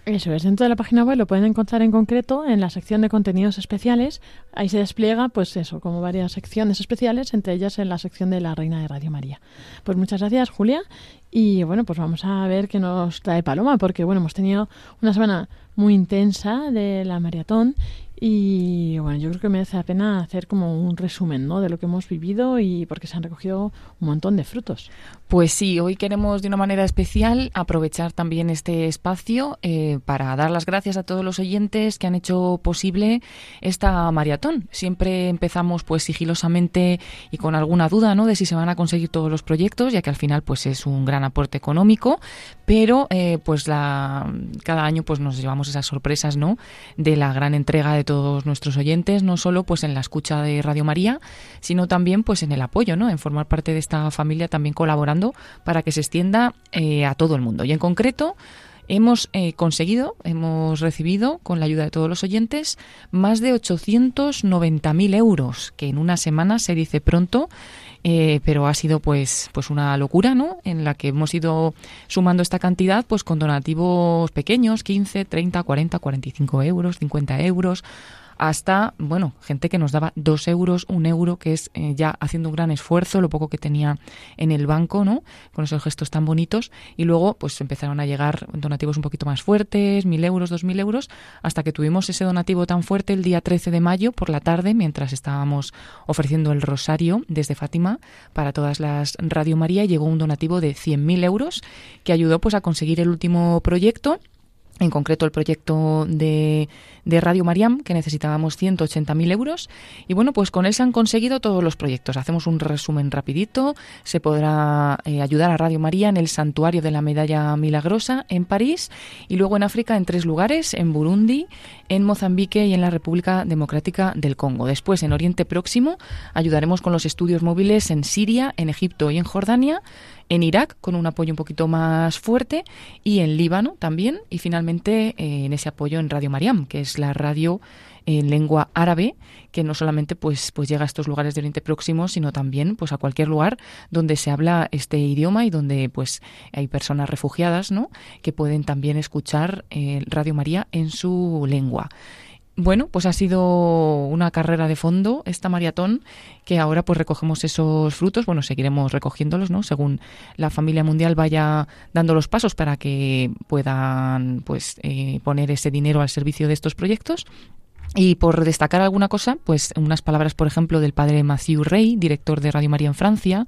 Eso es, dentro de la página web lo pueden encontrar en concreto en la sección de contenidos especiales. Ahí se despliega, pues eso, como varias secciones especiales, entre ellas en la sección de la Reina de Radio María. Pues muchas gracias, Julia. Y bueno, pues vamos a ver qué nos trae Paloma, porque bueno, hemos tenido una semana muy intensa de la maratón y bueno, yo creo que merece la pena hacer como un resumen ¿no? de lo que hemos vivido y porque se han recogido un montón de frutos. Pues sí, hoy queremos de una manera especial aprovechar también este espacio eh, para dar las gracias a todos los oyentes que han hecho posible esta maratón. Siempre empezamos pues sigilosamente y con alguna duda ¿no? de si se van a conseguir todos los proyectos, ya que al final pues es un gran aporte económico, pero eh, pues la, cada año pues nos llevamos esas sorpresas ¿no? de la gran entrega de todos nuestros oyentes, no solo pues en la escucha de Radio María, sino también pues en el apoyo, ¿no? En formar parte de esta familia también colaborando para que se extienda eh, a todo el mundo. Y en concreto hemos eh, conseguido, hemos recibido con la ayuda de todos los oyentes más de 890.000 euros, que en una semana se dice pronto. Eh, pero ha sido pues pues una locura, ¿no? En la que hemos ido sumando esta cantidad pues con donativos pequeños, 15, 30, 40, 45 euros, 50 euros, hasta, bueno, gente que nos daba dos euros, un euro, que es eh, ya haciendo un gran esfuerzo, lo poco que tenía en el banco, ¿no? Con esos gestos tan bonitos. Y luego, pues empezaron a llegar donativos un poquito más fuertes, mil euros, dos mil euros, hasta que tuvimos ese donativo tan fuerte el día 13 de mayo por la tarde, mientras estábamos ofreciendo el rosario desde Fátima para todas las Radio María, llegó un donativo de 100.000 euros que ayudó pues a conseguir el último proyecto en concreto el proyecto de, de Radio Mariam, que necesitábamos 180.000 euros. Y bueno, pues con él se han conseguido todos los proyectos. Hacemos un resumen rapidito. Se podrá eh, ayudar a Radio María en el Santuario de la Medalla Milagrosa en París y luego en África en tres lugares, en Burundi, en Mozambique y en la República Democrática del Congo. Después, en Oriente Próximo, ayudaremos con los estudios móviles en Siria, en Egipto y en Jordania en Irak con un apoyo un poquito más fuerte y en Líbano también y finalmente eh, en ese apoyo en Radio Mariam, que es la radio en lengua árabe que no solamente pues pues llega a estos lugares de Oriente Próximo sino también pues a cualquier lugar donde se habla este idioma y donde pues hay personas refugiadas no que pueden también escuchar eh, Radio María en su lengua bueno, pues ha sido una carrera de fondo esta maratón que ahora pues recogemos esos frutos, bueno, seguiremos recogiéndolos, ¿no? Según la familia mundial vaya dando los pasos para que puedan pues eh, poner ese dinero al servicio de estos proyectos y por destacar alguna cosa, pues unas palabras, por ejemplo, del padre Mathieu Rey, director de Radio María en Francia,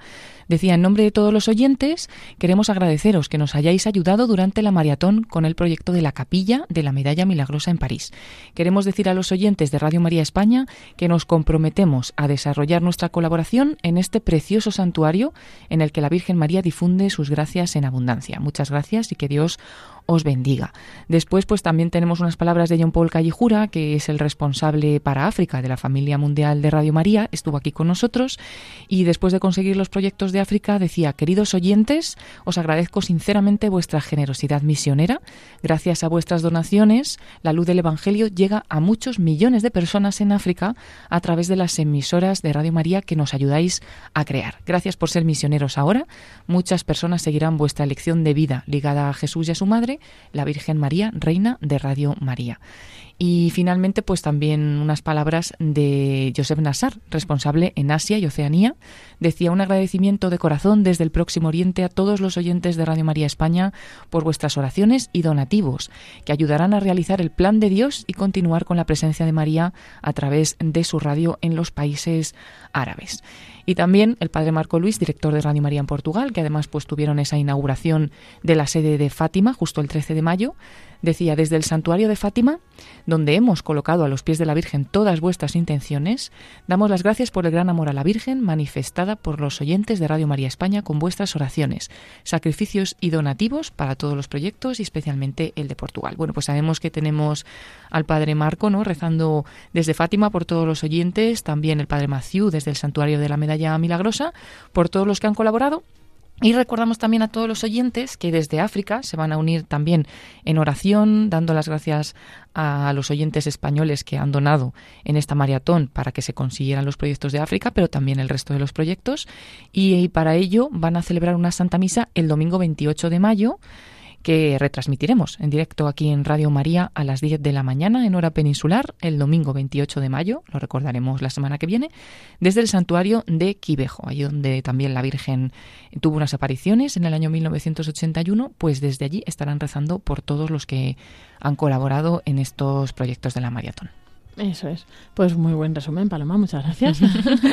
decía, en nombre de todos los oyentes, queremos agradeceros que nos hayáis ayudado durante la maratón con el proyecto de la capilla de la Medalla Milagrosa en París. Queremos decir a los oyentes de Radio María España que nos comprometemos a desarrollar nuestra colaboración en este precioso santuario en el que la Virgen María difunde sus gracias en abundancia. Muchas gracias y que Dios os bendiga. Después, pues también tenemos unas palabras de John Paul Callijura, que es el responsable para África de la familia mundial de Radio María, estuvo aquí con nosotros y después de conseguir los proyectos de África decía, queridos oyentes, os agradezco sinceramente vuestra generosidad misionera. Gracias a vuestras donaciones, la luz del Evangelio llega a muchos millones de personas en África a través de las emisoras de Radio María que nos ayudáis a crear. Gracias por ser misioneros ahora. Muchas personas seguirán vuestra elección de vida ligada a Jesús y a su madre la Virgen María, Reina de Radio María. Y finalmente, pues también unas palabras de Joseph Nassar, responsable en Asia y Oceanía. Decía un agradecimiento de corazón desde el Próximo Oriente a todos los oyentes de Radio María España por vuestras oraciones y donativos, que ayudarán a realizar el plan de Dios y continuar con la presencia de María a través de su radio en los países árabes. Y también el padre Marco Luis, director de Radio María en Portugal, que además pues tuvieron esa inauguración de la sede de Fátima justo el 13 de mayo, decía, desde el santuario de Fátima, donde hemos colocado a los pies de la Virgen todas vuestras intenciones, damos las gracias por el gran amor a la Virgen manifestada por los oyentes de Radio María España con vuestras oraciones, sacrificios y donativos para todos los proyectos y especialmente el de Portugal. Bueno, pues sabemos que tenemos al Padre Marco, ¿no? Rezando desde Fátima por todos los oyentes, también el Padre Maciú desde el Santuario de la Medalla Milagrosa, por todos los que han colaborado y recordamos también a todos los oyentes que desde África se van a unir también en oración, dando las gracias a los oyentes españoles que han donado en esta maratón para que se consiguieran los proyectos de África, pero también el resto de los proyectos. Y, para ello van a celebrar una Santa Misa el domingo 28 de mayo que retransmitiremos en directo aquí en Radio María a las 10 de la mañana en hora peninsular el domingo 28 de mayo, lo recordaremos la semana que viene, desde el santuario de Quivejo, allí donde también la Virgen tuvo unas apariciones en el año 1981, pues desde allí estarán rezando por todos los que han colaborado en estos proyectos de la maratón. Eso es. Pues muy buen resumen, Paloma, muchas gracias.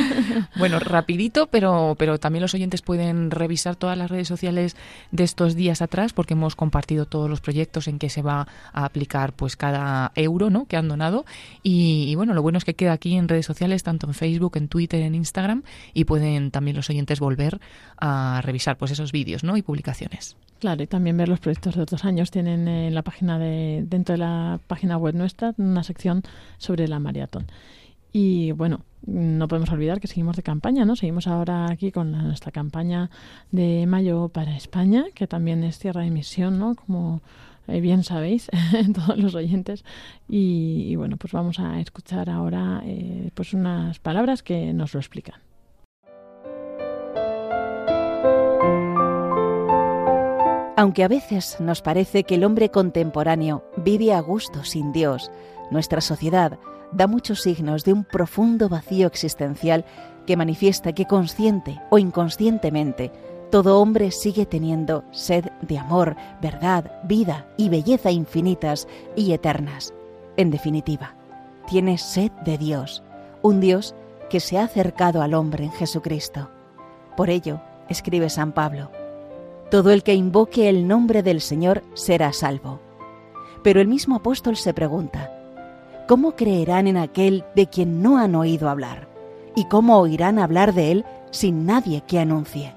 [laughs] bueno, rapidito, pero, pero también los oyentes pueden revisar todas las redes sociales de estos días atrás porque hemos compartido todos los proyectos en que se va a aplicar pues cada euro ¿no? que han donado. Y, y bueno, lo bueno es que queda aquí en redes sociales, tanto en Facebook, en Twitter, en Instagram, y pueden también los oyentes volver a revisar pues esos vídeos ¿no? y publicaciones. Claro, y también ver los proyectos de otros años. Tienen en la página de, dentro de la página web nuestra una sección sobre la maratón. Y bueno, no podemos olvidar que seguimos de campaña, ¿no? Seguimos ahora aquí con nuestra campaña de mayo para España, que también es tierra de misión, ¿no? Como eh, bien sabéis, [laughs] todos los oyentes. Y, bueno, pues vamos a escuchar ahora eh, pues unas palabras que nos lo explican. Aunque a veces nos parece que el hombre contemporáneo vive a gusto sin Dios, nuestra sociedad da muchos signos de un profundo vacío existencial que manifiesta que consciente o inconscientemente todo hombre sigue teniendo sed de amor, verdad, vida y belleza infinitas y eternas. En definitiva, tiene sed de Dios, un Dios que se ha acercado al hombre en Jesucristo. Por ello, escribe San Pablo, todo el que invoque el nombre del Señor será salvo. Pero el mismo apóstol se pregunta, ¿cómo creerán en aquel de quien no han oído hablar? ¿Y cómo oirán hablar de él sin nadie que anuncie?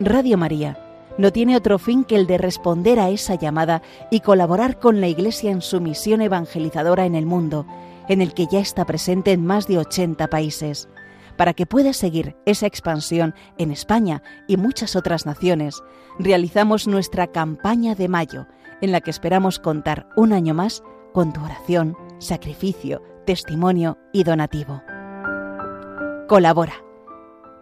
Radio María no tiene otro fin que el de responder a esa llamada y colaborar con la Iglesia en su misión evangelizadora en el mundo, en el que ya está presente en más de 80 países. Para que pueda seguir esa expansión en España y muchas otras naciones, realizamos nuestra campaña de mayo, en la que esperamos contar un año más con tu oración, sacrificio, testimonio y donativo. Colabora.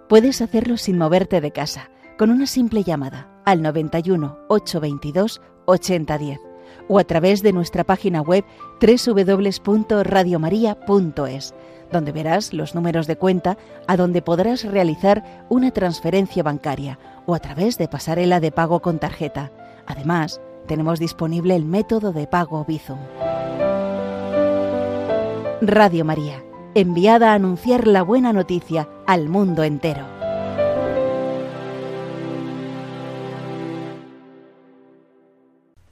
Puedes hacerlo sin moverte de casa, con una simple llamada al 91 822 8010 o a través de nuestra página web www.radiomaria.es, donde verás los números de cuenta a donde podrás realizar una transferencia bancaria o a través de pasarela de pago con tarjeta. Además, tenemos disponible el método de pago Bizum. Radio María, enviada a anunciar la buena noticia al mundo entero.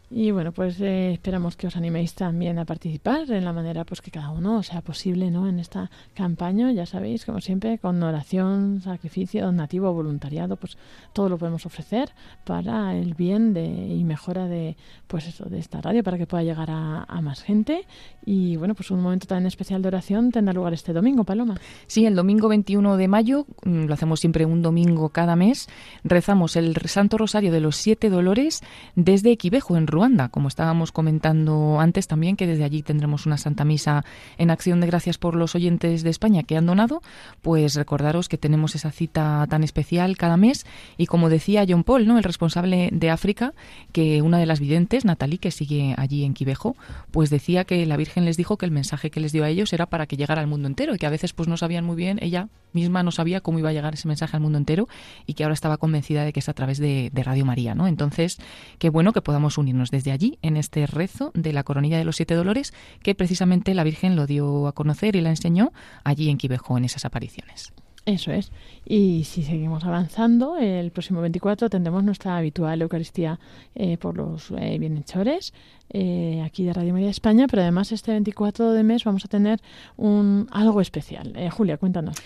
Y bueno, pues eh, esperamos que os animéis también a participar en la manera pues que cada uno sea posible, ¿no? En esta campaña, ya sabéis, como siempre, con oración, sacrificio, donativo, voluntariado, pues todo lo podemos ofrecer para el bien de, y mejora de pues eso, de esta radio, para que pueda llegar a, a más gente. Y bueno, pues un momento tan especial de oración tendrá lugar este domingo, Paloma. Sí, el domingo 21 de mayo, mm, lo hacemos siempre un domingo cada mes, rezamos el Santo Rosario de los Siete Dolores desde Equivejo, en Ruanda, como estábamos comentando antes también, que desde allí tendremos una Santa Misa en acción de gracias por los oyentes de España que han donado, pues recordaros que tenemos esa cita tan especial cada mes y como decía John Paul, ¿no? el responsable de África, que una de las videntes, Natalie, que sigue allí en Quivejo, pues decía que la Virgen les dijo que el mensaje que les dio a ellos era para que llegara al mundo entero y que a veces pues no sabían muy bien, ella misma no sabía cómo iba a llegar ese mensaje al mundo entero y que ahora estaba convencida de que es a través de, de Radio María, ¿no? Entonces, qué bueno que podamos unirnos desde allí en este rezo de la coronilla de los siete dolores que precisamente la Virgen lo dio a conocer y la enseñó allí en Quivejo en esas apariciones. Eso es. Y si seguimos avanzando, el próximo 24 tendremos nuestra habitual Eucaristía eh, por los eh, bienhechores eh, aquí de Radio María España, pero además este 24 de mes vamos a tener un algo especial. Eh, Julia, cuéntanos.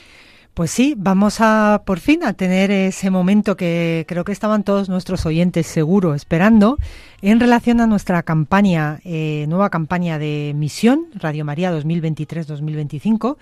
Pues sí, vamos a por fin a tener ese momento que creo que estaban todos nuestros oyentes seguro esperando en relación a nuestra campaña, eh, nueva campaña de misión Radio María 2023-2025,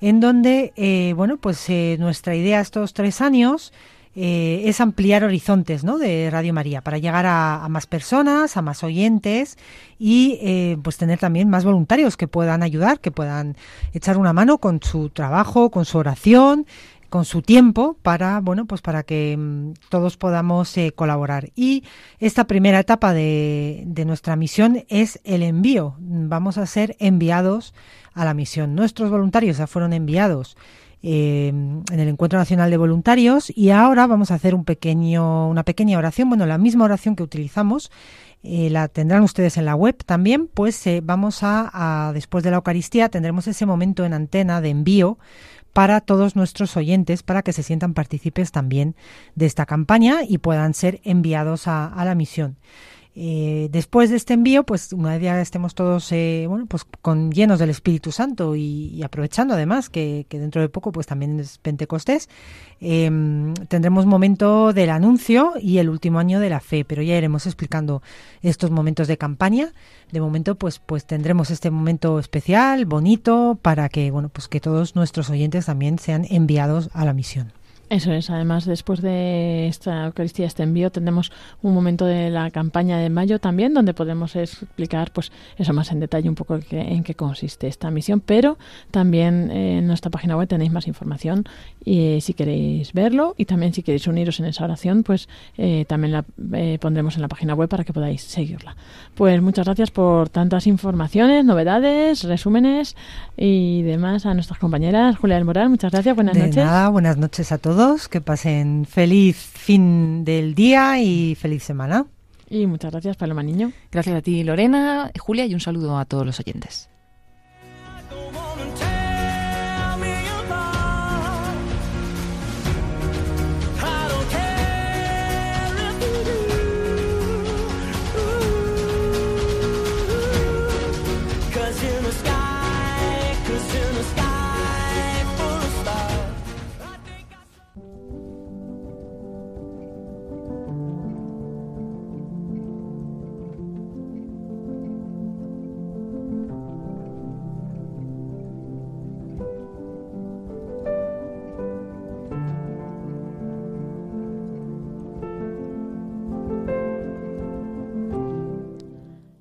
en donde, eh, bueno, pues eh, nuestra idea estos tres años eh, es ampliar horizontes ¿no? de Radio María para llegar a, más personas, a más oyentes y eh, pues tener también más voluntarios que puedan ayudar, que puedan echar una mano con su trabajo, con su oración con su tiempo para bueno pues para que mm, todos podamos eh, colaborar. Y esta primera etapa de nuestra misión es el envío. Vamos a ser enviados a la misión. Nuestros voluntarios ya fueron enviados eh, en el Encuentro Nacional de Voluntarios. Y ahora vamos a hacer un pequeño, una pequeña oración, bueno, la misma oración que utilizamos, eh, la tendrán ustedes en la web también, pues eh, vamos a, después de la Eucaristía, tendremos ese momento en antena de envío para todos nuestros oyentes, para que se sientan partícipes también de esta campaña y puedan ser enviados a la misión. Eh, después de este envío, pues una vez ya estemos todos, eh, bueno, pues con llenos del Espíritu Santo y, aprovechando además que, que, dentro de poco, pues también es Pentecostés, eh, tendremos momento del anuncio y el último año de la fe, pero ya iremos explicando estos momentos de campaña. De momento, pues, pues tendremos este momento especial, bonito, para que, bueno, pues que todos nuestros oyentes también sean enviados a la misión. Eso es, además después de esta Eucaristía, este envío, tendremos un momento de la campaña de mayo también, donde podemos explicar, pues eso más en detalle un poco en qué consiste esta misión, pero también eh, en nuestra página web tenéis más información y eh, si queréis verlo y también si queréis uniros en esa oración, pues eh, también la eh, pondremos en la página web para que podáis seguirla. Pues muchas gracias por tantas informaciones, novedades, resúmenes y demás a nuestras compañeras. Julia del Moral, muchas gracias, buenas de noches. Nada, buenas noches a todos que pasen feliz fin del día y feliz semana. Y muchas gracias, Paloma Niño. Gracias a ti, Lorena, Julia, y un saludo a todos los oyentes.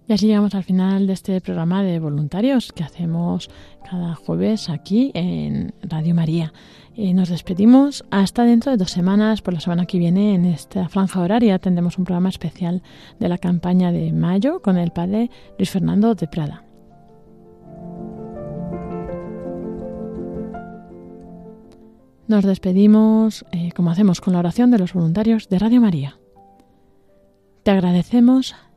Y así llegamos al final de este programa de voluntarios que hacemos cada jueves aquí en Radio María. Eh, nos despedimos hasta dentro de dos semanas. Por la semana que viene, en esta franja horaria, tendremos un programa especial de la campaña de mayo con el padre Luis Fernando de Prada. Nos despedimos, eh, como hacemos, con la oración de los voluntarios de Radio María. Te agradecemos,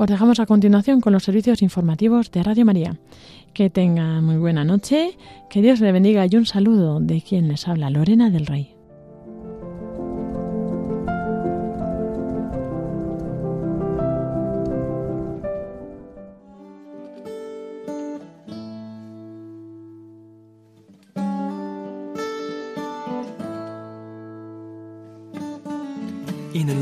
Os dejamos a continuación con los servicios informativos de Radio María. Que tenga muy buena noche, que Dios le bendiga y un saludo de quien les habla Lorena del Rey.